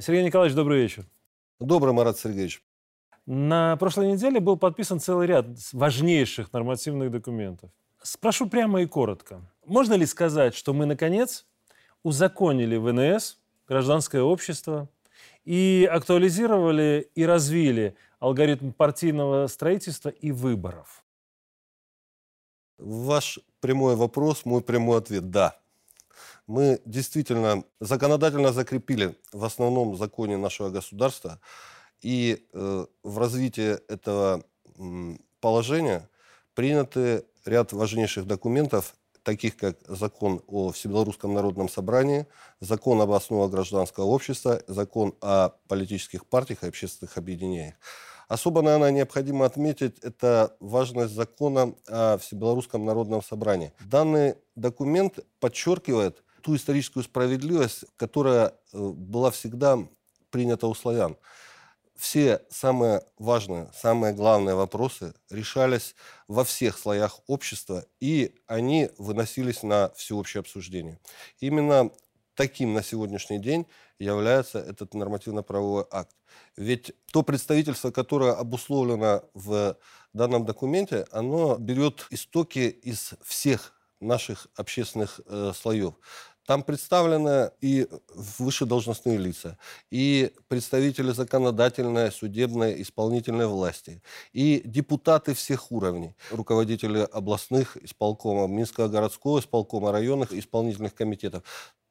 Сергей Николаевич, добрый вечер. Добрый, Марат Сергеевич. На прошлой неделе был подписан целый ряд важнейших нормативных документов. Спрошу прямо и коротко. Можно ли сказать, что мы, наконец, узаконили ВНС, гражданское общество, и актуализировали и развили алгоритм партийного строительства и выборов? Ваш прямой вопрос, мой прямой ответ – да. Мы действительно законодательно закрепили в основном законе нашего государства и э, в развитии этого э, положения приняты ряд важнейших документов, таких как закон о Всебелорусском народном собрании, закон об основах гражданского общества, закон о политических партиях и общественных объединениях. Особо, наверное, необходимо отметить это важность закона о Всебелорусском народном собрании. Данный документ подчеркивает ту историческую справедливость, которая э, была всегда принята у славян все самые важные, самые главные вопросы решались во всех слоях общества, и они выносились на всеобщее обсуждение. Именно таким на сегодняшний день является этот нормативно-правовой акт. Ведь то представительство, которое обусловлено в данном документе, оно берет истоки из всех наших общественных э, слоев. Там представлены и высшедолжностные лица, и представители законодательной, судебной, исполнительной власти, и депутаты всех уровней, руководители областных исполкомов, Минского городского исполкома, районных исполнительных комитетов.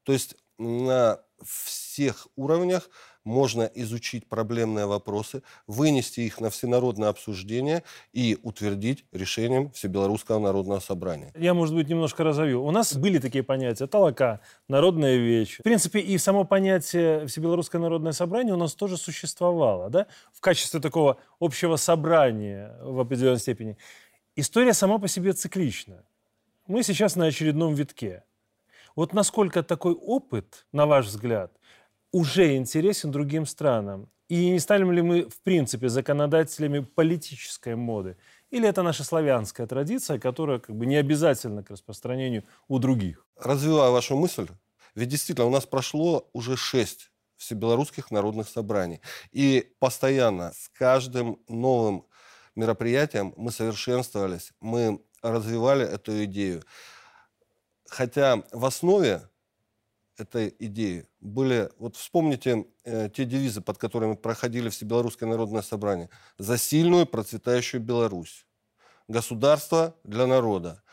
То есть на всех уровнях можно изучить проблемные вопросы, вынести их на всенародное обсуждение и утвердить решением Всебелорусского народного собрания. Я, может быть, немножко разовью. У нас были такие понятия «толока», «народная вещь». В принципе, и само понятие Всебелорусское народное собрание у нас тоже существовало, да, в качестве такого общего собрания в определенной степени. История сама по себе циклична. Мы сейчас на очередном витке. Вот насколько такой опыт, на ваш взгляд, уже интересен другим странам? И не станем ли мы, в принципе, законодателями политической моды? Или это наша славянская традиция, которая как бы не обязательна к распространению у других? Развиваю вашу мысль. Ведь действительно у нас прошло уже шесть всебелорусских народных собраний. И постоянно с каждым новым мероприятием мы совершенствовались, мы развивали эту идею. Хотя в основе этой идеи были, вот вспомните э, те девизы, под которыми проходили Всебелорусское народное собрание. За сильную процветающую Беларусь. Государство для народа.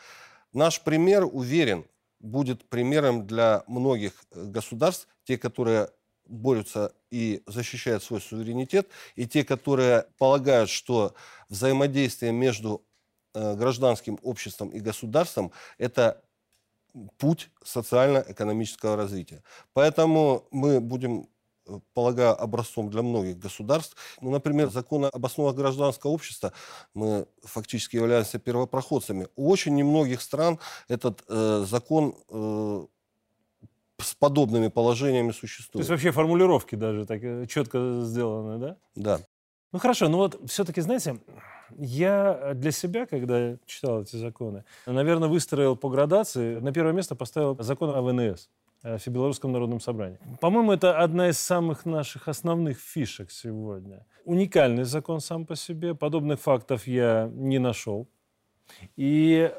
Наш пример, уверен, будет примером для многих э, государств, те, которые борются и защищают свой суверенитет, и те, которые полагают, что взаимодействие между э, гражданским обществом и государством – это путь социально-экономического развития. Поэтому мы будем э, полагаю, образцом для многих государств. Ну, например, закон об основах гражданского общества, мы фактически являемся первопроходцами. У очень немногих стран этот э, закон э, с подобными положениями существует. То есть вообще формулировки даже так э, четко сделаны, да? Да. Ну хорошо, ну вот все-таки, знаете, я для себя, когда читал эти законы, наверное, выстроил по градации. На первое место поставил закон о ВНС, Всебелорусском народном собрании. По-моему, это одна из самых наших основных фишек сегодня. Уникальный закон сам по себе. Подобных фактов я не нашел. И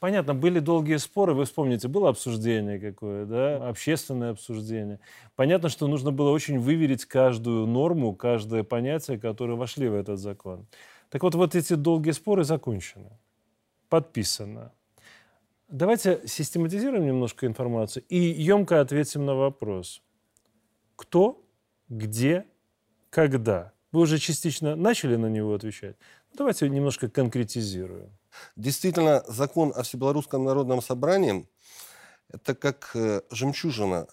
понятно, были долгие споры, вы вспомните, было обсуждение какое, да, общественное обсуждение. Понятно, что нужно было очень выверить каждую норму, каждое понятие, которые вошли в этот закон. Так вот, вот эти долгие споры закончены, подписано. Давайте систематизируем немножко информацию и емко ответим на вопрос. Кто, где, когда? Вы уже частично начали на него отвечать. Давайте немножко конкретизируем. Действительно, закон о Всебелорусском народном собрании – это как э, жемчужина,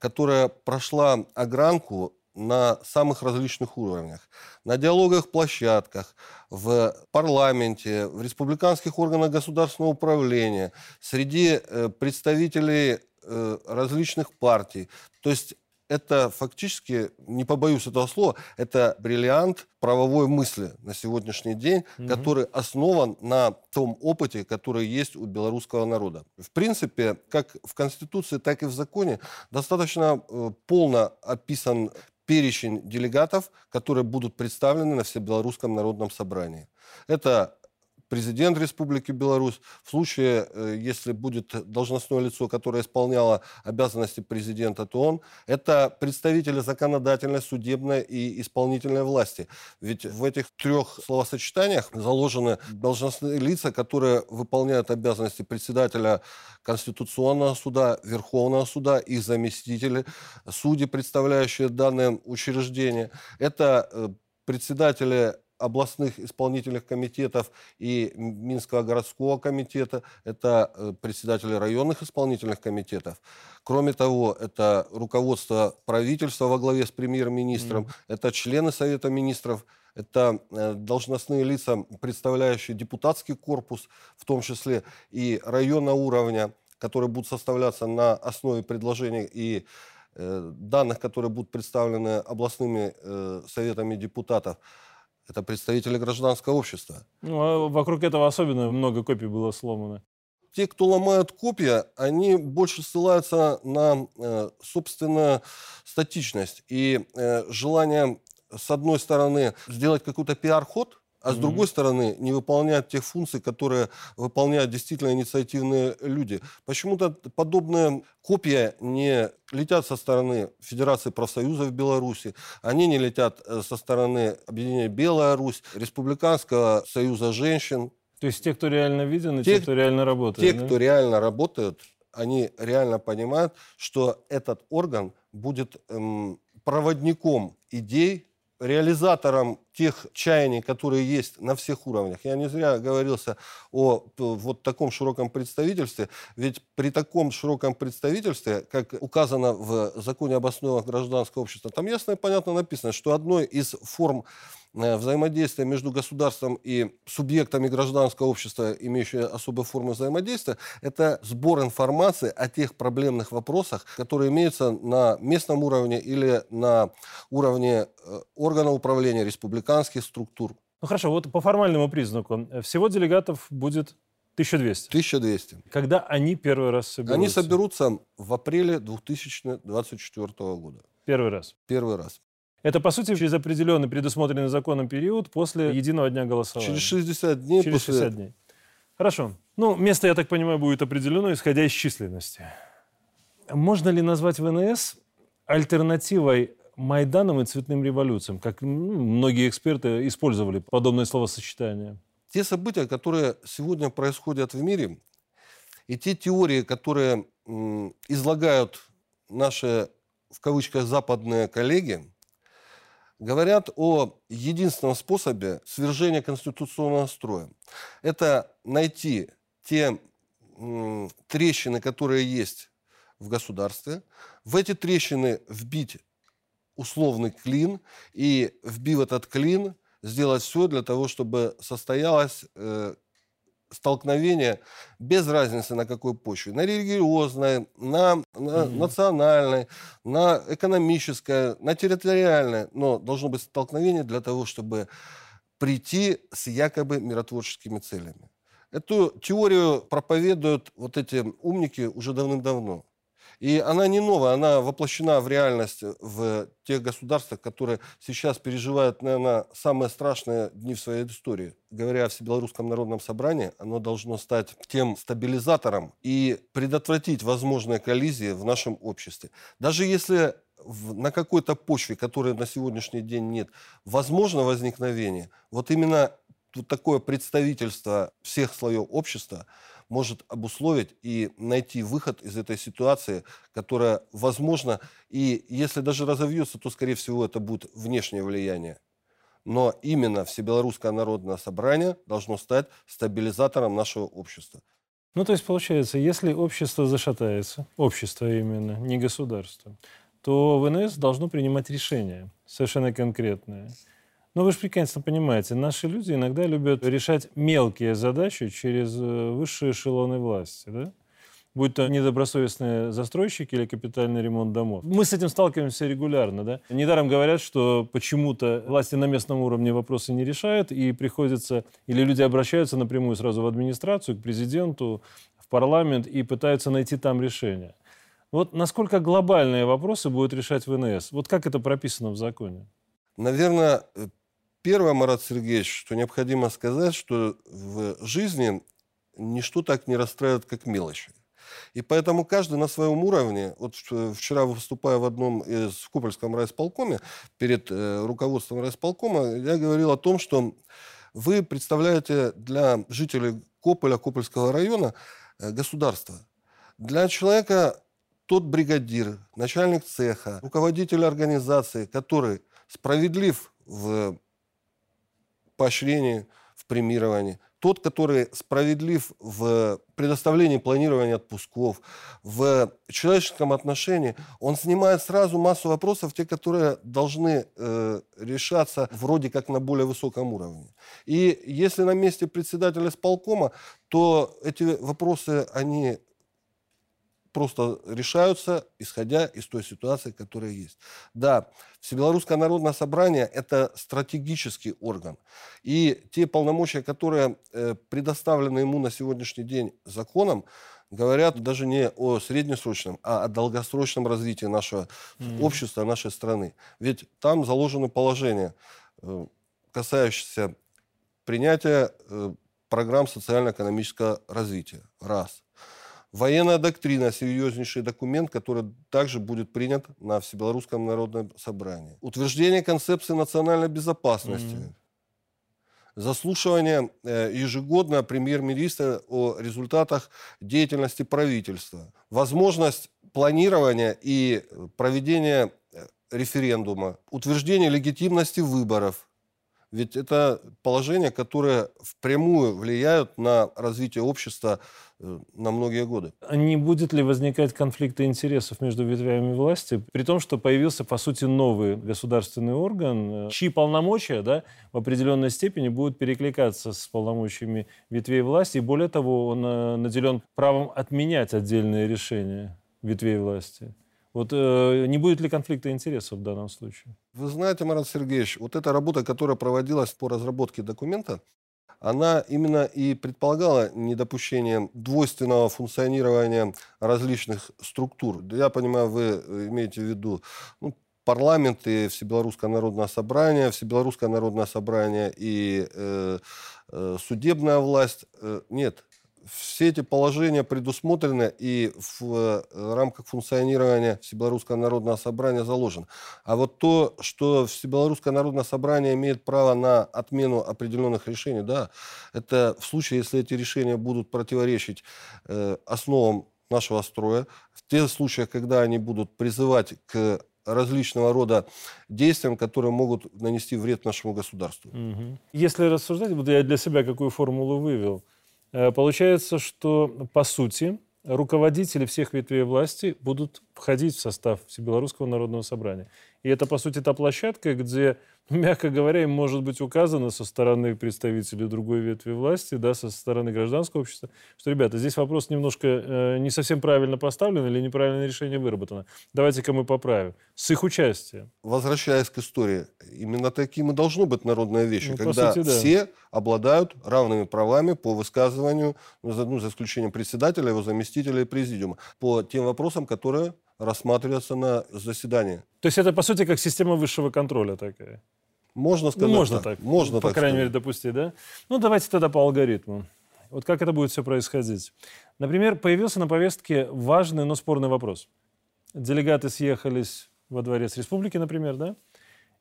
которая прошла огранку на самых различных уровнях. На диалогах, площадках, в парламенте, в республиканских органах государственного управления, среди э, представителей э, различных партий. То есть это фактически, не побоюсь этого слова, это бриллиант правовой мысли на сегодняшний день, угу. который основан на том опыте, который есть у белорусского народа. В принципе, как в Конституции, так и в законе достаточно э, полно описан перечень делегатов, которые будут представлены на Всебелорусском народном собрании. Это президент Республики Беларусь. В случае, э, если будет должностное лицо, которое исполняло обязанности президента, то он. Это представители законодательной, судебной и исполнительной власти. Ведь в этих трех словосочетаниях заложены должностные лица, которые выполняют обязанности председателя Конституционного суда, Верховного суда, их заместители, судьи, представляющие данное учреждение. Это э, председатели областных исполнительных комитетов и Минского городского комитета, это э, председатели районных исполнительных комитетов. Кроме того, это руководство правительства во главе с премьер-министром, mm-hmm. это члены Совета министров, это э, должностные лица, представляющие депутатский корпус, в том числе и районного уровня, которые будут составляться на основе предложений и э, данных, которые будут представлены областными советами депутатов это представители гражданского общества. Ну, а вокруг этого особенно много копий было сломано. Те, кто ломают копья, они больше ссылаются на, э, собственно, статичность и э, желание, с одной стороны, сделать какой-то пиар-ход, а с другой стороны не выполняют тех функций, которые выполняют действительно инициативные люди. Почему-то подобные копии не летят со стороны Федерации профсоюзов Беларуси, они не летят э, со стороны объединения Белая Русь, Республиканского союза женщин. То есть те, кто реально виден, и те, те кто реально работает. Те, да? кто реально работают, они реально понимают, что этот орган будет эм, проводником идей, реализатором тех чаяний, которые есть на всех уровнях. Я не зря говорился о вот таком широком представительстве, ведь при таком широком представительстве, как указано в законе об основах гражданского общества, там ясно и понятно написано, что одной из форм взаимодействие между государством и субъектами гражданского общества, имеющие особые формы взаимодействия, это сбор информации о тех проблемных вопросах, которые имеются на местном уровне или на уровне э, органа управления республиканских структур. Ну хорошо, вот по формальному признаку. Всего делегатов будет 1200. 1200. Когда они первый раз соберутся? Они соберутся в апреле 2024 года. Первый раз? Первый раз. Это, по сути, через определенный предусмотренный законом период после единого дня голосования. Через 60 дней. Через после... 60 дней. Хорошо. Ну, место, я так понимаю, будет определено, исходя из численности. Можно ли назвать ВНС альтернативой Майданам и цветным революциям, как ну, многие эксперты использовали подобное словосочетание? Те события, которые сегодня происходят в мире, и те теории, которые излагают наши, в кавычках, западные коллеги, говорят о единственном способе свержения конституционного строя. Это найти те трещины, которые есть в государстве, в эти трещины вбить условный клин и, вбив этот клин, сделать все для того, чтобы состоялась э, столкновение без разницы на какой почве, на религиозной, на, на mm-hmm. национальной, на экономической, на территориальной, но должно быть столкновение для того, чтобы прийти с якобы миротворческими целями. Эту теорию проповедуют вот эти умники уже давным-давно. И она не новая, она воплощена в реальность в тех государствах, которые сейчас переживают, наверное, самые страшные дни в своей истории. Говоря о Всебелорусском народном собрании, оно должно стать тем стабилизатором и предотвратить возможные коллизии в нашем обществе. Даже если на какой-то почве, которой на сегодняшний день нет, возможно возникновение, вот именно вот такое представительство всех слоев общества – может обусловить и найти выход из этой ситуации, которая возможно, и если даже разовьется, то, скорее всего, это будет внешнее влияние. Но именно Всебелорусское народное собрание должно стать стабилизатором нашего общества. Ну, то есть, получается, если общество зашатается, общество именно, не государство, то ВНС должно принимать решения совершенно конкретные. Но вы же прекрасно понимаете, наши люди иногда любят решать мелкие задачи через э, высшие эшелоны власти, да? будь то недобросовестные застройщики или капитальный ремонт домов. Мы с этим сталкиваемся регулярно. Да? Недаром говорят, что почему-то власти на местном уровне вопросы не решают, и приходится, или люди обращаются напрямую сразу в администрацию, к президенту, в парламент и пытаются найти там решение. Вот насколько глобальные вопросы будет решать ВНС? Вот как это прописано в законе? Наверное, э, первое, Марат Сергеевич, что необходимо сказать, что в жизни ничто так не расстраивает, как мелочи. И поэтому каждый на своем уровне, вот вчера выступая в одном из в Купольском райисполкоме, перед э, руководством райисполкома, я говорил о том, что вы представляете для жителей Кополя, Копольского района э, государство. Для человека тот бригадир, начальник цеха, руководитель организации, который справедлив в поощрении, в премировании, тот, который справедлив в предоставлении планирования отпусков, в человеческом отношении, он снимает сразу массу вопросов, те, которые должны э, решаться вроде как на более высоком уровне. И если на месте председателя сполкома, то эти вопросы, они просто решаются, исходя из той ситуации, которая есть. Да, Всебелорусское народное собрание – это стратегический орган. И те полномочия, которые э, предоставлены ему на сегодняшний день законом, говорят даже не о среднесрочном, а о долгосрочном развитии нашего mm-hmm. общества, нашей страны. Ведь там заложены положения, э, касающиеся принятия э, программ социально-экономического развития. Раз. Военная доктрина – серьезнейший документ, который также будет принят на Всебелорусском народном собрании. Утверждение концепции национальной безопасности. Mm-hmm. Заслушивание э, ежегодно премьер-министра о результатах деятельности правительства. Возможность планирования и проведения э, референдума. Утверждение легитимности выборов – ведь это положения, которые впрямую влияют на развитие общества э, на многие годы. А не будет ли возникать конфликта интересов между ветвями власти, при том, что появился, по сути, новый государственный орган, э, чьи полномочия да, в определенной степени будут перекликаться с полномочиями ветвей власти, и более того, он э, наделен правом отменять отдельные решения ветвей власти? Вот э, не будет ли конфликта интересов в данном случае? Вы знаете, Марат Сергеевич, вот эта работа, которая проводилась по разработке документа, она именно и предполагала недопущение двойственного функционирования различных структур. Я понимаю, вы имеете в виду ну, парламент и Всебелорусское народное собрание, Всебелорусское народное собрание и э, э, судебная власть. Э, нет, все эти положения предусмотрены и в э, рамках функционирования Всебелорусского народного собрания заложено. А вот то, что Всебелорусское народное собрание имеет право на отмену определенных решений, да, это в случае, если эти решения будут противоречить э, основам нашего строя, в тех случаях, когда они будут призывать к различного рода действиям, которые могут нанести вред нашему государству. Угу. Если рассуждать, вот я для себя какую формулу вывел – получается, что, по сути, руководители всех ветвей власти будут входить в состав Всебелорусского народного собрания. И это, по сути, та площадка, где мягко говоря, им может быть указано со стороны представителей другой ветви власти, да, со стороны гражданского общества, что, ребята, здесь вопрос немножко э, не совсем правильно поставлен или неправильное решение выработано. Давайте-ка мы поправим. С их участием. Возвращаясь к истории, именно таким и должно быть народная вещь, ну, когда сути, да. все обладают равными правами по высказыванию, ну, за, ну, за исключением председателя, его заместителя и президиума, по тем вопросам, которые рассматриваться на заседании. То есть это, по сути, как система высшего контроля такая? Можно сказать ну, Можно так. так. Можно по так крайней сказать. мере, допустить, да? Ну, давайте тогда по алгоритму. Вот как это будет все происходить? Например, появился на повестке важный, но спорный вопрос. Делегаты съехались во дворец республики, например, да?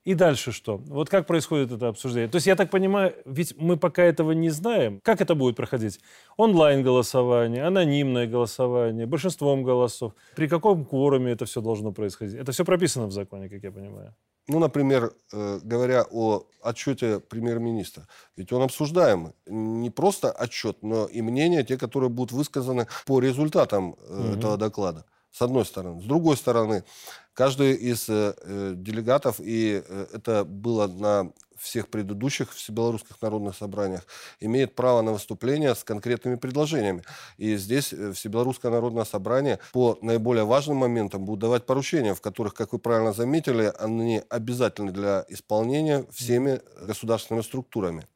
И дальше что? Вот как происходит это обсуждение? То есть, я так понимаю, ведь мы пока этого не знаем. Как это будет проходить? Онлайн-голосование, анонимное голосование, большинством голосов. При каком кворуме это все должно происходить? Это все прописано в законе, как я понимаю. Ну, например, э, говоря о отчете премьер-министра, ведь он обсуждаемый. Не просто отчет, но и мнения, те, которые будут высказаны по результатам угу. этого доклада с одной стороны. С другой стороны, каждый из э, э, делегатов, и э, это было на всех предыдущих всебелорусских народных собраниях, имеет право на выступление с конкретными предложениями. И здесь э, Всебелорусское народное собрание по наиболее важным моментам будет давать поручения, в которых, как вы правильно заметили, они обязательны для исполнения всеми государственными структурами.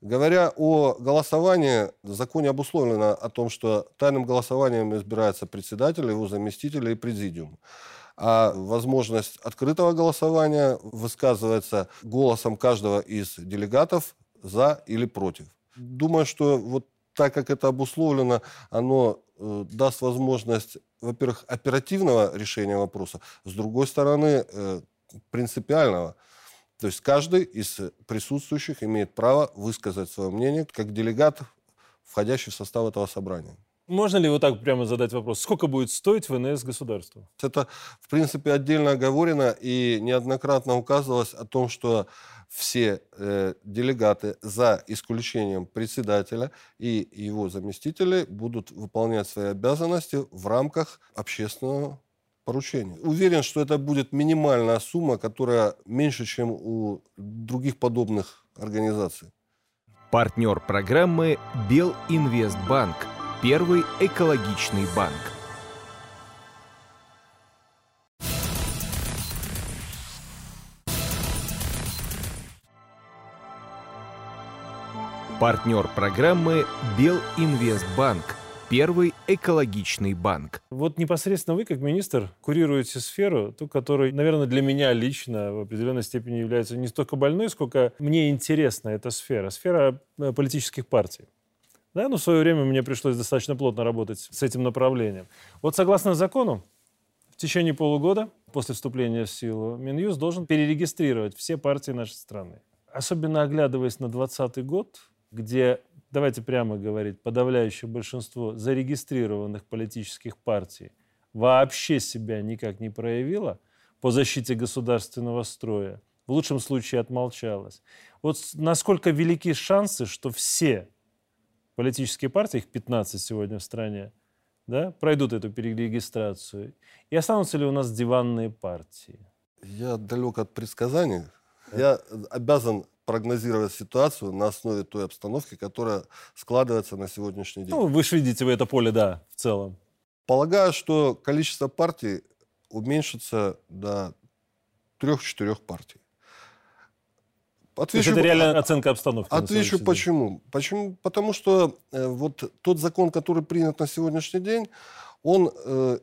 Говоря о голосовании, в законе обусловлено о том, что тайным голосованием избирается председатель, его заместитель и президиум. А возможность открытого голосования высказывается голосом каждого из делегатов за или против. Думаю, что вот так как это обусловлено, оно э, даст возможность, во-первых, оперативного решения вопроса, с другой стороны, э, принципиального. То есть каждый из присутствующих имеет право высказать свое мнение как делегат, входящий в состав этого собрания. Можно ли вот так прямо задать вопрос? Сколько будет стоить ВНС государству? Это, в принципе, отдельно оговорено и неоднократно указывалось о том, что все э, делегаты, за исключением председателя и его заместителей, будут выполнять свои обязанности в рамках общественного поручения. Уверен, что это будет минимальная сумма, которая меньше, чем у других подобных организаций. Партнер программы Белинвестбанк – Первый экологичный банк. Партнер программы Белинвестбанк. Первый экологичный банк. Вот непосредственно вы, как министр, курируете сферу, ту, которая, наверное, для меня лично в определенной степени является не столько больной, сколько мне интересна эта сфера. Сфера э, политических партий. Да, но в свое время мне пришлось достаточно плотно работать с этим направлением. Вот согласно закону, в течение полугода после вступления в силу Минюст должен перерегистрировать все партии нашей страны. Особенно оглядываясь на 2020 год, где, давайте прямо говорить, подавляющее большинство зарегистрированных политических партий вообще себя никак не проявило по защите государственного строя, в лучшем случае отмолчалось. Вот насколько велики шансы, что все политические партии, их 15 сегодня в стране, да, пройдут эту перерегистрацию. И останутся ли у нас диванные партии? Я далек от предсказаний. Я обязан прогнозировать ситуацию на основе той обстановки, которая складывается на сегодняшний день. Ну, вы же видите в это поле, да, в целом. Полагаю, что количество партий уменьшится до трех-четырех партий. Отвечу, это реальная оценка обстановки. Отвечу почему. Почему? Потому что э, вот тот закон, который принят на сегодняшний день, он э,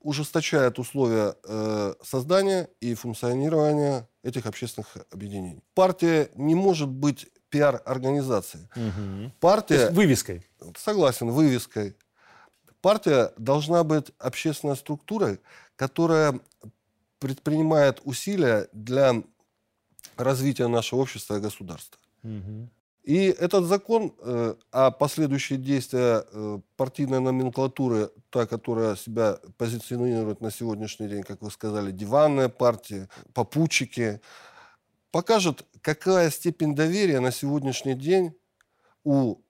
ужесточает условия э, создания и функционирования этих общественных объединений. Партия не может быть пиар-организацией. Угу. Партия... То есть вывеской. Согласен, вывеской. Партия должна быть общественной структурой, которая предпринимает усилия для развития нашего общества и государства. Угу. И этот закон, э, а последующие действия э, партийной номенклатуры, та, которая себя позиционирует на сегодняшний день, как вы сказали, диванная партия, попутчики, покажет, какая степень доверия на сегодняшний день у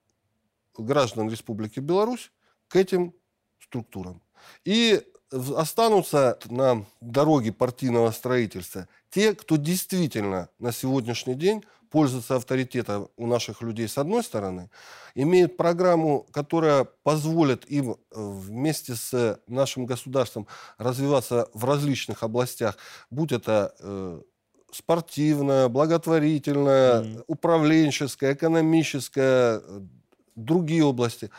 граждан Республики Беларусь к этим структурам. И останутся на дороге партийного строительства те, кто действительно на сегодняшний день пользуется авторитетом у наших людей с одной стороны, имеют программу, которая позволит им э, вместе с нашим государством развиваться в различных областях, будь это э, спортивная, благотворительная, mm-hmm. управленческая, экономическая, э, другие области.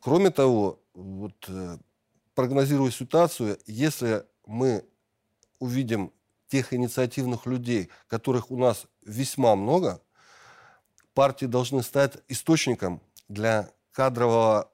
Кроме того, вот э, прогнозирую ситуацию, если мы увидим тех инициативных людей, которых у нас весьма много, партии должны стать источником для кадрового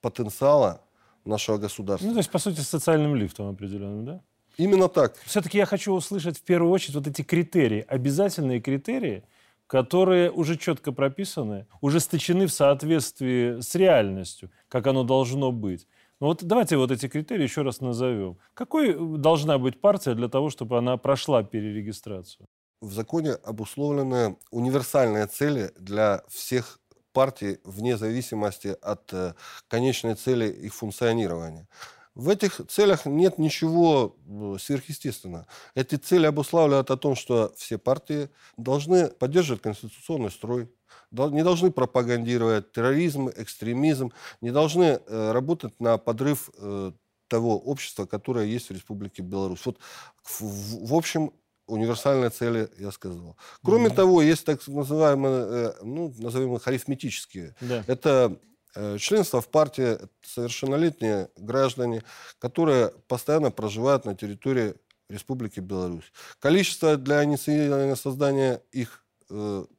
потенциала нашего государства. Ну, то есть, по сути, социальным лифтом определенным, да? Именно так. Все-таки я хочу услышать в первую очередь вот эти критерии, обязательные критерии, которые уже четко прописаны, ужесточены в соответствии с реальностью, как оно должно быть. Ну вот давайте вот эти критерии еще раз назовем. Какой должна быть партия для того, чтобы она прошла перерегистрацию? В законе обусловлены универсальные цели для всех партий вне зависимости от э, конечной цели их функционирования. В этих целях нет ничего э, сверхъестественного. Эти цели обуславливают о том, что все партии должны поддерживать конституционный строй, не должны пропагандировать терроризм, экстремизм, не должны э, работать на подрыв э, того общества, которое есть в Республике Беларусь. Вот, в, в общем, универсальные цели я сказал. Кроме mm-hmm. того, есть так называемые, э, ну, назовем их арифметические. Да. Это членство в партии совершеннолетние граждане, которые постоянно проживают на территории Республики Беларусь. Количество для инициирования создания их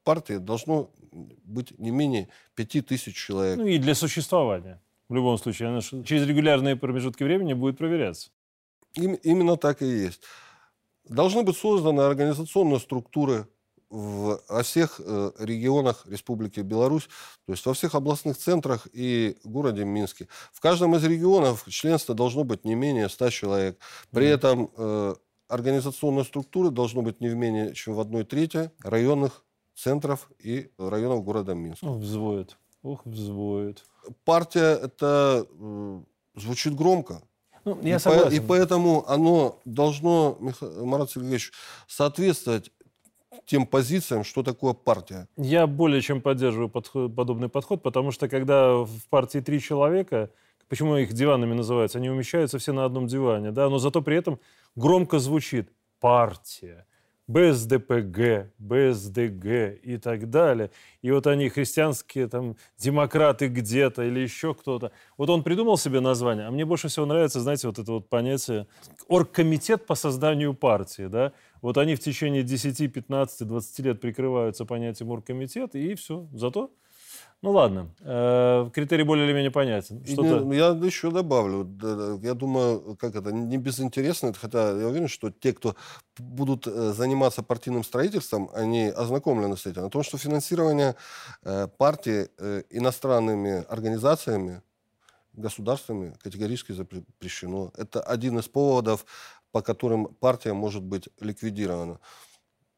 партии должно быть не менее 5000 человек. Ну и для существования. В любом случае, она через регулярные промежутки времени будет проверяться. Им, именно так и есть. Должны быть созданы организационные структуры в, во всех э, регионах Республики Беларусь, то есть во всех областных центрах и городе Минске. В каждом из регионов членство должно быть не менее 100 человек. При mm. этом э, организационные структуры должно быть не менее чем в одной трети районных центров и районов города Минска. Ох, взвоет. Ох, взвоет. Партия это звучит громко. Ну, я и, согласен. По, и поэтому оно должно, Марат Сергеевич, соответствовать тем позициям, что такое партия. Я более чем поддерживаю подход, подобный подход, потому что когда в партии три человека, почему их диванами называются, они умещаются все на одном диване, да, но зато при этом громко звучит партия. БСДПГ, БСДГ и так далее. И вот они христианские там демократы где-то или еще кто-то. Вот он придумал себе название, а мне больше всего нравится, знаете, вот это вот понятие оргкомитет по созданию партии, да. Вот они в течение 10, 15, 20 лет прикрываются понятием оргкомитет, и все. Зато ну ладно, э, критерий более или менее понятен. Не, я еще добавлю. Я думаю, как это, не безинтересно, хотя я уверен, что те, кто будут э, заниматься партийным строительством, они ознакомлены с этим. О том, что финансирование э, партии иностранными организациями, государствами категорически запрещено. Это один из поводов, по которым партия может быть ликвидирована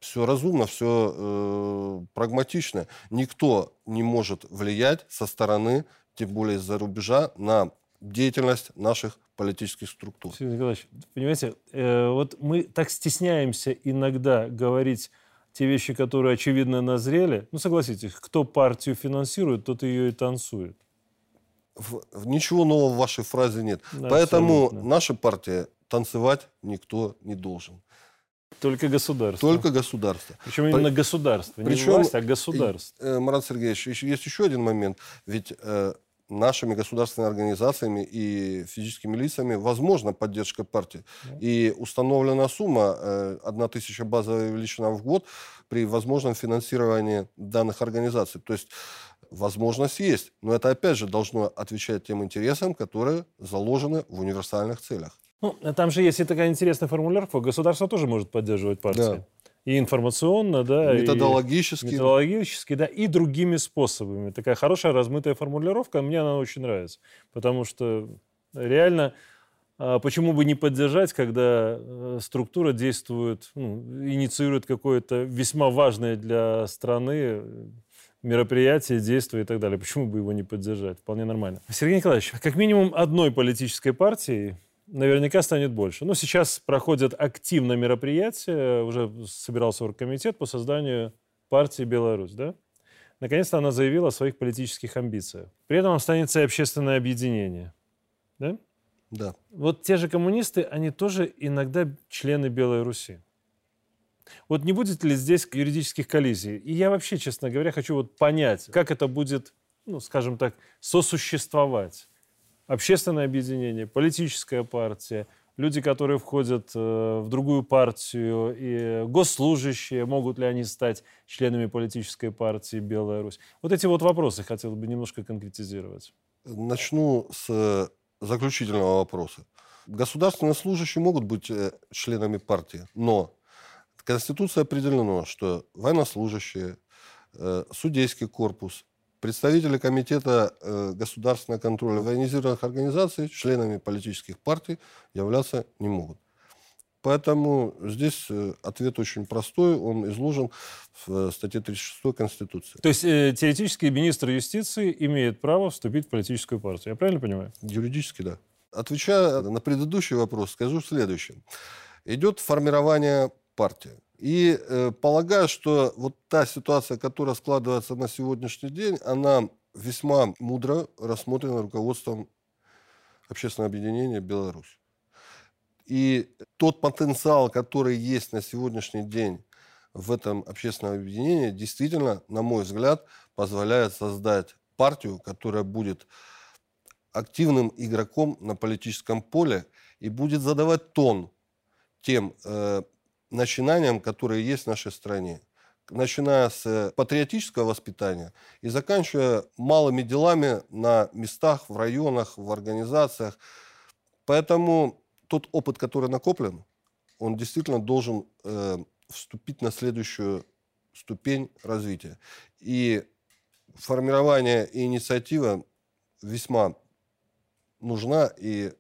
все разумно, все э, прагматично. Никто не может влиять со стороны, тем более из-за рубежа, на деятельность наших политических структур. Сергей Николаевич, понимаете, э, вот мы так стесняемся иногда говорить те вещи, которые очевидно назрели. Ну, согласитесь, кто партию финансирует, тот ее и танцует. В, ничего нового в вашей фразе нет. Да, Поэтому абсолютно. наша партия танцевать никто не должен. Только государство. Только государство. Причем именно государство. Причем, не власть, а государство. Э, Марат Сергеевич, есть еще один момент. Ведь э, нашими государственными организациями и физическими лицами возможна поддержка партии. И установлена сумма, э, одна тысяча базовая величина в год при возможном финансировании данных организаций. То есть возможность есть. Но это, опять же, должно отвечать тем интересам, которые заложены в универсальных целях. Ну, там же есть и такая интересная формулировка. Государство тоже может поддерживать партии. Да. И информационно, да. Методологически. И, методологически, да. И другими способами. Такая хорошая размытая формулировка. Мне она очень нравится. Потому что реально а почему бы не поддержать, когда э, структура действует, ну, инициирует какое-то весьма важное для страны э, мероприятие, действие и так далее. Почему бы его не поддержать? Вполне нормально. Сергей Николаевич, как минимум одной политической партии наверняка станет больше. Ну, сейчас проходят активно мероприятия, уже собирался оргкомитет по созданию партии «Беларусь», да? Наконец-то она заявила о своих политических амбициях. При этом останется и общественное объединение. Да? Да. Вот те же коммунисты, они тоже иногда члены Белой Руси. Вот не будет ли здесь юридических коллизий? И я вообще, честно говоря, хочу вот понять, как это будет, ну, скажем так, сосуществовать общественное объединение, политическая партия, люди, которые входят э, в другую партию, и госслужащие, могут ли они стать членами политической партии «Белая Русь». Вот эти вот вопросы хотел бы немножко конкретизировать. Начну с заключительного вопроса. Государственные служащие могут быть э, членами партии, но Конституция определено, что военнослужащие, э, судейский корпус, Представители Комитета э, государственного контроля военизированных организаций членами политических партий являться не могут. Поэтому здесь э, ответ очень простой, он изложен в э, статье 36 Конституции. То есть э, теоретически министр юстиции имеет право вступить в политическую партию, я правильно понимаю? Юридически, да. Отвечая на предыдущий вопрос, скажу следующее. Идет формирование партии. И э, полагаю, что вот та ситуация, которая складывается на сегодняшний день, она весьма мудро рассмотрена руководством общественного объединения «Беларусь». И тот потенциал, который есть на сегодняшний день в этом общественном объединении, действительно, на мой взгляд, позволяет создать партию, которая будет активным игроком на политическом поле и будет задавать тон тем э, начинаниям, которые есть в нашей стране. Начиная с патриотического воспитания и заканчивая малыми делами на местах, в районах, в организациях. Поэтому тот опыт, который накоплен, он действительно должен э, вступить на следующую ступень развития. И формирование и инициатива весьма нужна и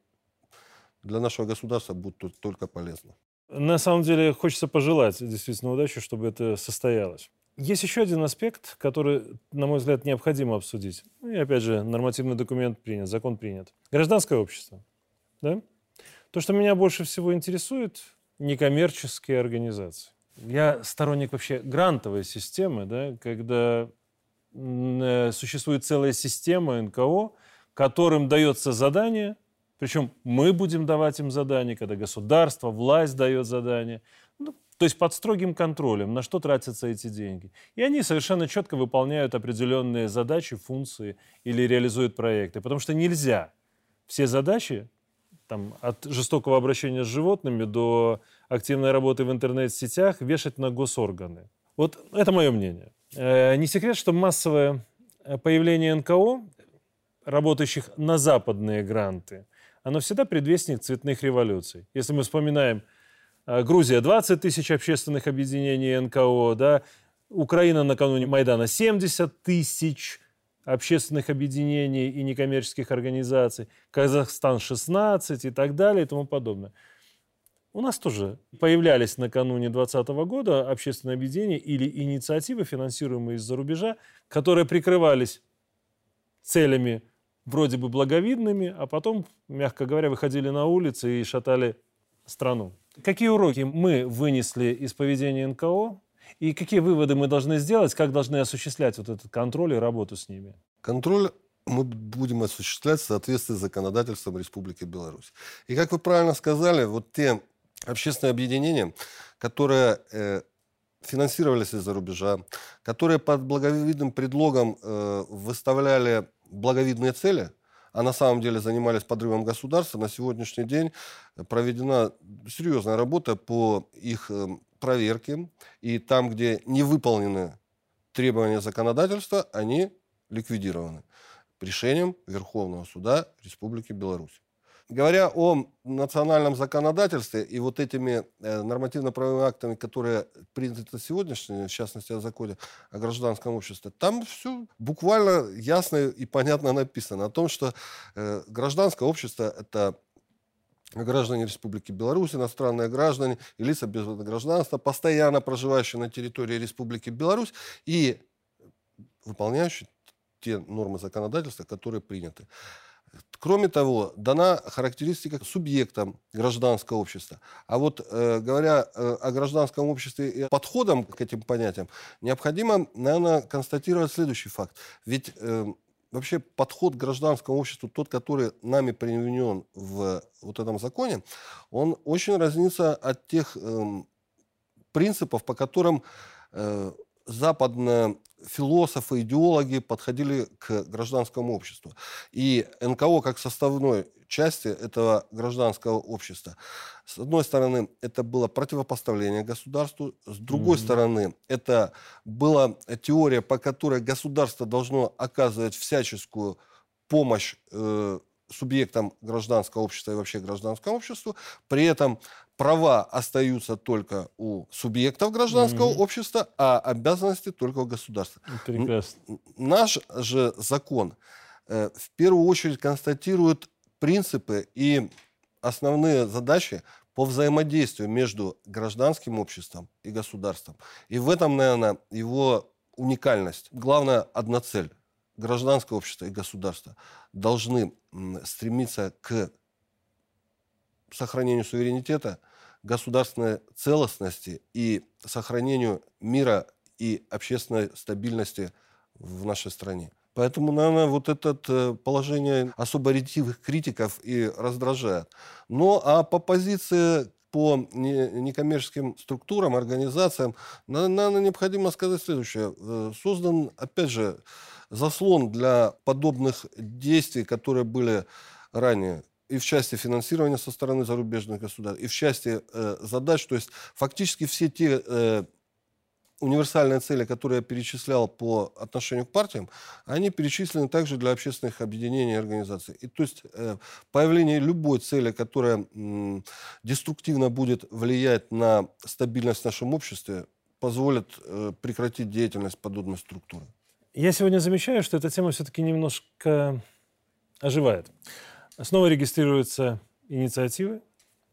для нашего государства будет только полезно. На самом деле хочется пожелать действительно удачи, чтобы это состоялось. Есть еще один аспект, который, на мой взгляд, необходимо обсудить. Ну и опять же, нормативный документ принят, закон принят. Гражданское общество. Да? То, что меня больше всего интересует, некоммерческие организации. Я сторонник вообще грантовой системы, да, когда э, существует целая система НКО, которым дается задание, причем мы будем давать им задание, когда государство, власть дает задание. Ну, то есть под строгим контролем, на что тратятся эти деньги. И они совершенно четко выполняют определенные задачи, функции или реализуют проекты. Потому что нельзя все задачи, там, от жестокого обращения с животными до активной работы в интернет-сетях, вешать на госорганы. Вот это мое мнение. Э, не секрет, что массовое э, появление НКО, работающих на западные гранты, оно всегда предвестник цветных революций. Если мы вспоминаем э, Грузия 20 тысяч общественных объединений НКО, да, Украина накануне Майдана 70 тысяч общественных объединений и некоммерческих организаций, Казахстан 16 и так далее и тому подобное. У нас тоже появлялись накануне 2020 года общественные объединения или инициативы, финансируемые из-за рубежа, которые прикрывались целями вроде бы благовидными, а потом, мягко говоря, выходили на улицы и шатали страну. Какие уроки мы вынесли из поведения НКО и какие выводы мы должны сделать, как должны осуществлять вот этот контроль и работу с ними? Контроль мы будем осуществлять в соответствии с законодательством Республики Беларусь. И как вы правильно сказали, вот те общественные объединения, которые э, финансировались из-за рубежа, которые под благовидным предлогом э, выставляли благовидные цели, а на самом деле занимались подрывом государства, на сегодняшний день проведена серьезная работа по их э, проверке. И там, где не выполнены требования законодательства, они ликвидированы решением Верховного суда Республики Беларусь. Говоря о национальном законодательстве и вот этими э, нормативно-правовыми актами, которые приняты сегодня, в частности, о законе о гражданском обществе, там все буквально ясно и понятно написано о том, что э, гражданское общество – это граждане Республики Беларусь, иностранные граждане и лица без гражданства, постоянно проживающие на территории Республики Беларусь и выполняющие те нормы законодательства, которые приняты. Кроме того, дана характеристика субъектам гражданского общества. А вот э, говоря э, о гражданском обществе и подходам к этим понятиям, необходимо, наверное, констатировать следующий факт. Ведь э, вообще подход к гражданскому обществу, тот, который нами применен в вот этом законе, он очень разнится от тех э, принципов, по которым э, западные философы, идеологи подходили к гражданскому обществу. И НКО как составной части этого гражданского общества. С одной стороны, это было противопоставление государству, с другой mm-hmm. стороны, это была теория, по которой государство должно оказывать всяческую помощь э, субъектам гражданского общества и вообще гражданскому обществу. При этом права остаются только у субъектов гражданского mm-hmm. общества, а обязанности только у государства. Прекрасно. Наш же закон э, в первую очередь констатирует принципы и основные задачи по взаимодействию между гражданским обществом и государством. И в этом, наверное, его уникальность. Главная одна цель гражданское общество и государство должны стремиться к сохранению суверенитета, государственной целостности и сохранению мира и общественной стабильности в нашей стране. Поэтому, наверное, вот это э, положение особо ретивых критиков и раздражает. Но а по позиции по некоммерческим структурам, организациям, наверное, необходимо сказать следующее. Э, создан, опять же, заслон для подобных действий, которые были ранее и в части финансирования со стороны зарубежных государств, и в части э, задач. То есть фактически все те э, универсальные цели, которые я перечислял по отношению к партиям, они перечислены также для общественных объединений и организаций. И то есть э, появление любой цели, которая э, деструктивно будет влиять на стабильность в нашем обществе, позволит э, прекратить деятельность подобной структуры. Я сегодня замечаю, что эта тема все-таки немножко оживает. Снова регистрируются инициативы,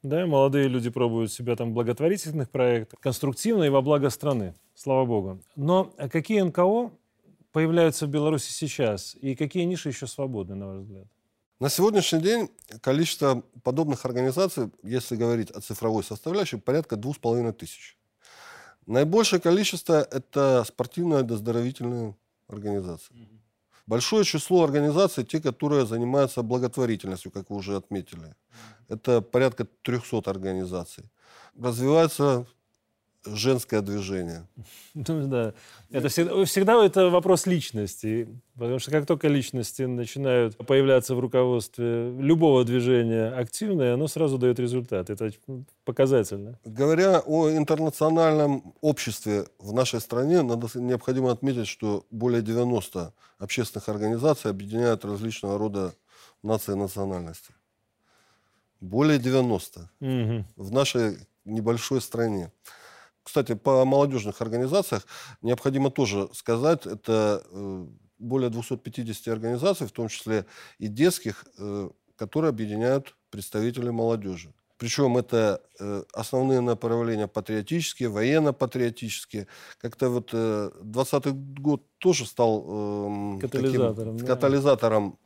да, молодые люди пробуют себя там в благотворительных проектах, конструктивно и во благо страны слава богу. Но какие НКО появляются в Беларуси сейчас и какие ниши еще свободны, на ваш взгляд? На сегодняшний день количество подобных организаций, если говорить о цифровой составляющей, порядка двух с половиной тысяч. Наибольшее количество – это спортивно-доздоровительные организации. Большое число организаций, те, которые занимаются благотворительностью, как вы уже отметили. Это порядка 300 организаций. Развивается женское движение. Ну, да. Это всегда, всегда это вопрос личности. Потому что как только личности начинают появляться в руководстве любого движения активное, оно сразу дает результат. Это показательно. Говоря о интернациональном обществе в нашей стране, надо, необходимо отметить, что более 90 общественных организаций объединяют различного рода нации и национальности. Более 90 угу. в нашей небольшой стране. Кстати, по молодежных организациях необходимо тоже сказать, это э, более 250 организаций, в том числе и детских, э, которые объединяют представителей молодежи. Причем это э, основные направления патриотические, военно-патриотические. Как-то вот 20 год тоже стал эм, катализатором, таким, да. катализатором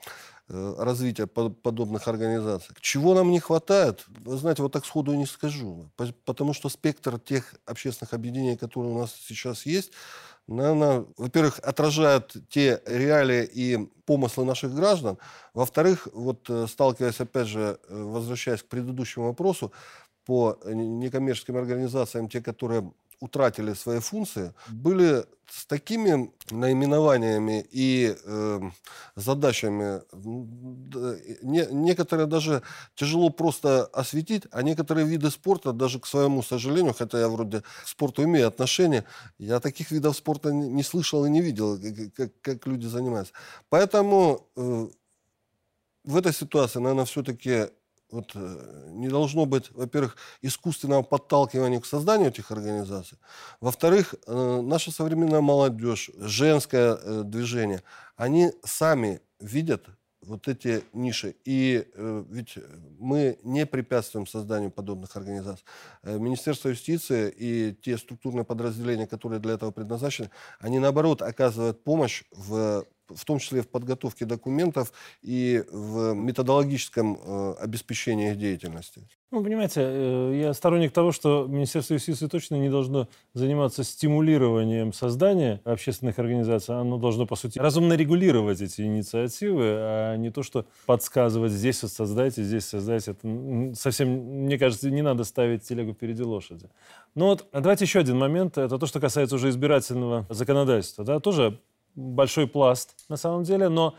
развития подобных организаций. Чего нам не хватает, вы знаете, вот так сходу не скажу. Потому что спектр тех общественных объединений, которые у нас сейчас есть, наверное, во-первых, отражает те реалии и помыслы наших граждан. Во-вторых, вот э, сталкиваясь, опять же, э, возвращаясь к предыдущему вопросу, по некоммерческим организациям, те, которые утратили свои функции, были с такими наименованиями и э, задачами, не, некоторые даже тяжело просто осветить, а некоторые виды спорта, даже к своему сожалению, хотя я вроде к спорту имею отношение, я таких видов спорта не, не слышал и не видел, как, как люди занимаются. Поэтому э, в этой ситуации, наверное, все-таки вот, э, не должно быть, во-первых, искусственного подталкивания к созданию этих организаций. Во-вторых, э, наша современная молодежь, женское э, движение, они сами видят вот эти ниши. И ведь мы не препятствуем созданию подобных организаций. Министерство юстиции и те структурные подразделения, которые для этого предназначены, они наоборот оказывают помощь в в том числе в подготовке документов и в методологическом э, обеспечении их деятельности. Ну, понимаете, э, я сторонник того, что Министерство юстиции точно не должно заниматься стимулированием создания общественных организаций. Оно должно, по сути, разумно регулировать эти инициативы, а не то, что подсказывать, здесь вот создайте, здесь создайте. Это совсем, мне кажется, не надо ставить телегу впереди лошади. Ну вот, давайте еще один момент. Это то, что касается уже избирательного законодательства. Да, тоже большой пласт на самом деле, но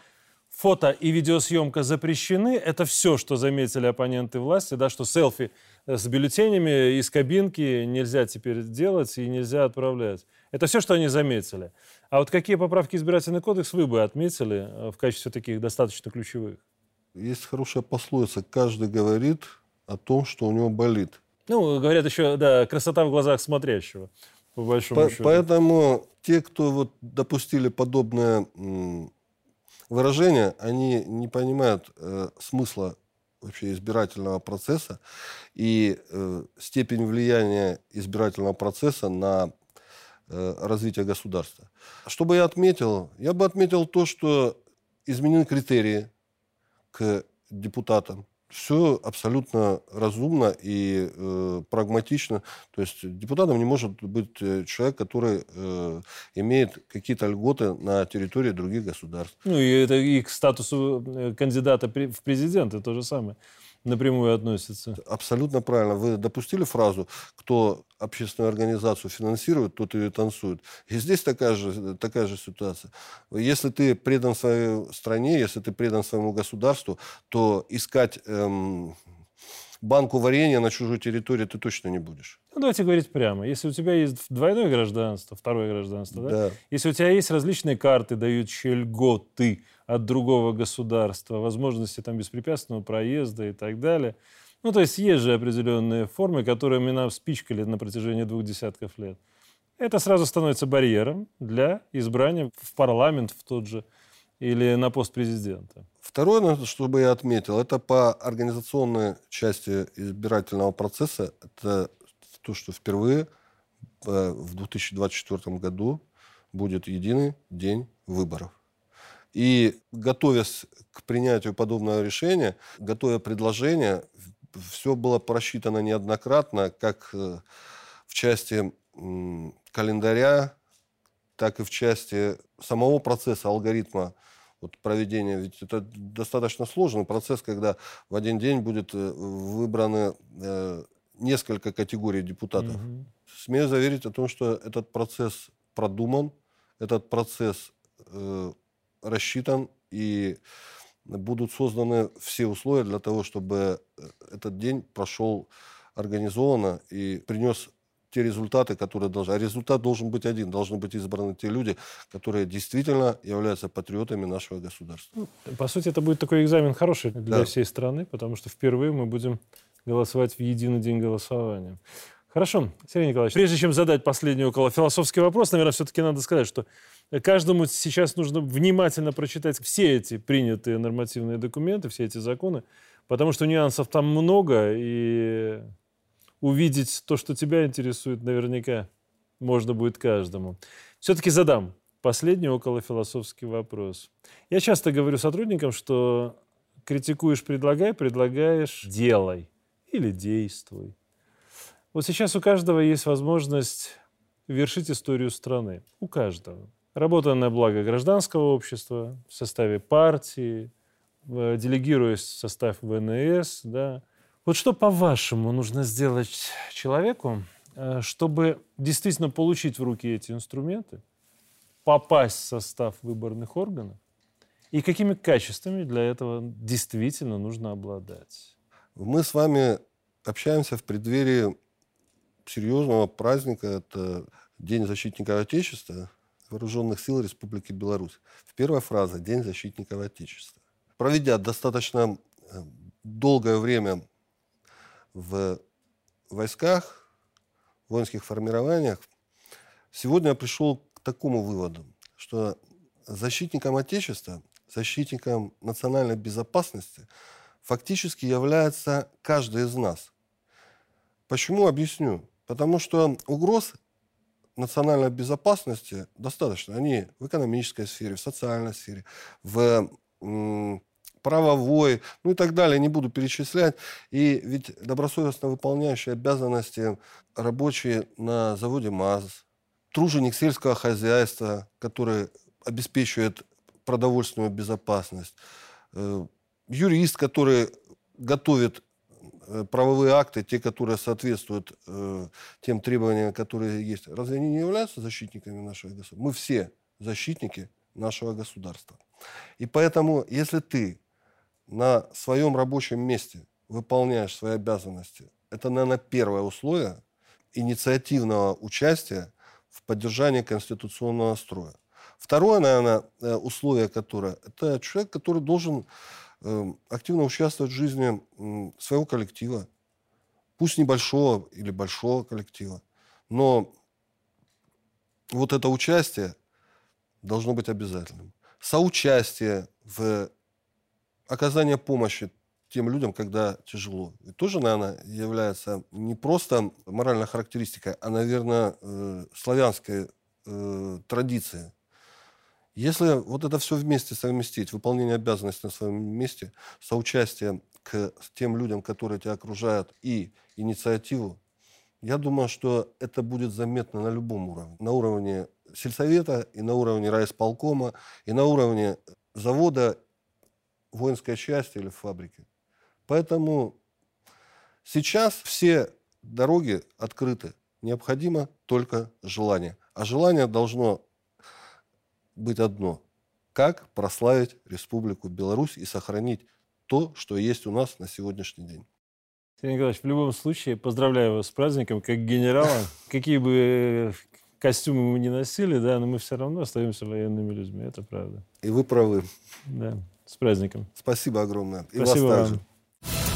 фото и видеосъемка запрещены. Это все, что заметили оппоненты власти, да, что селфи с бюллетенями из кабинки нельзя теперь делать и нельзя отправлять. Это все, что они заметили. А вот какие поправки избирательный кодекс вы бы отметили э, в качестве таких достаточно ключевых? Есть хорошая пословица. Каждый говорит о том, что у него болит. Ну, говорят еще, да, красота в глазах смотрящего по большому по, счету. Поэтому те, кто вот допустили подобное выражение, они не понимают э, смысла вообще избирательного процесса и э, степень влияния избирательного процесса на э, развитие государства. Что бы я отметил? Я бы отметил то, что изменены критерии к депутатам. Все абсолютно разумно и э, прагматично. То есть депутатом не может быть э, человек, который э, имеет какие-то льготы на территории других государств. Ну и это и статусу э, кандидата в президенты то же самое напрямую относится. Абсолютно правильно. Вы допустили фразу, кто общественную организацию финансирует, тот ее танцует. И здесь такая же, такая же ситуация. Если ты предан своей стране, если ты предан своему государству, то искать эм, банку варенья на чужой территории ты точно не будешь. Ну, давайте говорить прямо. Если у тебя есть двойное гражданство, второе гражданство, да? Да. Если у тебя есть различные карты, дающие льготы от другого государства, возможности там беспрепятственного проезда и так далее. Ну, то есть есть же определенные формы, которые мы нам спичкали на протяжении двух десятков лет. Это сразу становится барьером для избрания в парламент в тот же или на пост президента. Второе, чтобы я отметил, это по организационной части избирательного процесса. Это то, что впервые э, в 2024 году будет единый день выборов. И готовясь к принятию подобного решения, готовя предложение, все было просчитано неоднократно, как э, в части календаря, так и в части самого процесса, алгоритма вот проведения. Ведь это достаточно сложный процесс, когда в один день будет э, выбраны э, несколько категорий депутатов. Угу. Смею заверить о том, что этот процесс продуман, этот процесс э, рассчитан и будут созданы все условия для того, чтобы этот день прошел организованно и принес те результаты, которые должны. А результат должен быть один. Должны быть избраны те люди, которые действительно являются патриотами нашего государства. Ну, по сути, это будет такой экзамен хороший для да. всей страны, потому что впервые мы будем голосовать в единый день голосования. Хорошо, Сергей Николаевич, прежде чем задать последний около философский вопрос, наверное, все-таки надо сказать, что каждому сейчас нужно внимательно прочитать все эти принятые нормативные документы, все эти законы, потому что нюансов там много, и увидеть то, что тебя интересует, наверняка можно будет каждому. Все-таки задам последний около философский вопрос. Я часто говорю сотрудникам, что критикуешь, предлагай, предлагаешь, делай или действуй. Вот сейчас у каждого есть возможность вершить историю страны. У каждого. Работая на благо гражданского общества, в составе партии, делегируясь в состав ВНС, да, вот что, по-вашему, нужно сделать человеку, э, чтобы действительно получить в руки эти инструменты, попасть в состав выборных органов? И какими качествами для этого действительно нужно обладать? Мы с вами общаемся в преддверии серьезного праздника. Это День защитников Отечества Вооруженных сил Республики Беларусь. Первая фраза – День защитников Отечества. Проведя достаточно э, долгое время в войсках, в воинских формированиях, сегодня я пришел к такому выводу, что защитником Отечества, защитником национальной безопасности фактически является каждый из нас. Почему? Объясню. Потому что угроз национальной безопасности достаточно. Они в экономической сфере, в социальной сфере, в правовой, ну и так далее, не буду перечислять. И ведь добросовестно выполняющие обязанности рабочие на заводе МАЗ, труженик сельского хозяйства, который обеспечивает продовольственную безопасность, э, юрист, который готовит правовые акты, те, которые соответствуют э, тем требованиям, которые есть, разве они не являются защитниками нашего государства? Мы все защитники нашего государства. И поэтому, если ты на своем рабочем месте выполняешь свои обязанности, это, наверное, первое условие инициативного участия в поддержании конституционного строя. Второе, наверное, э, условие, которое, это человек, который должен активно участвовать в жизни своего коллектива, пусть небольшого или большого коллектива, но вот это участие должно быть обязательным. Соучастие в оказание помощи тем людям, когда тяжело. И тоже, наверное, является не просто моральной характеристикой, а, наверное, э, славянской э. Если вот это все вместе совместить, выполнение обязанностей на своем месте, соучастие к тем людям, которые тебя окружают, и инициативу, я думаю, что это будет заметно на любом уровне. На уровне сельсовета, и на уровне райисполкома, и на уровне завода, воинской части или фабрики. Поэтому сейчас все дороги открыты. Необходимо только желание. А желание должно быть одно. Как прославить Республику Беларусь и сохранить то, что есть у нас на сегодняшний день. Сергей Николаевич, в любом случае, поздравляю вас с праздником, как генерала. Какие бы костюмы мы не носили, да, но мы все равно остаемся военными людьми, это правда. И вы правы. Да, с праздником. Спасибо огромное. И Спасибо вас также. вам.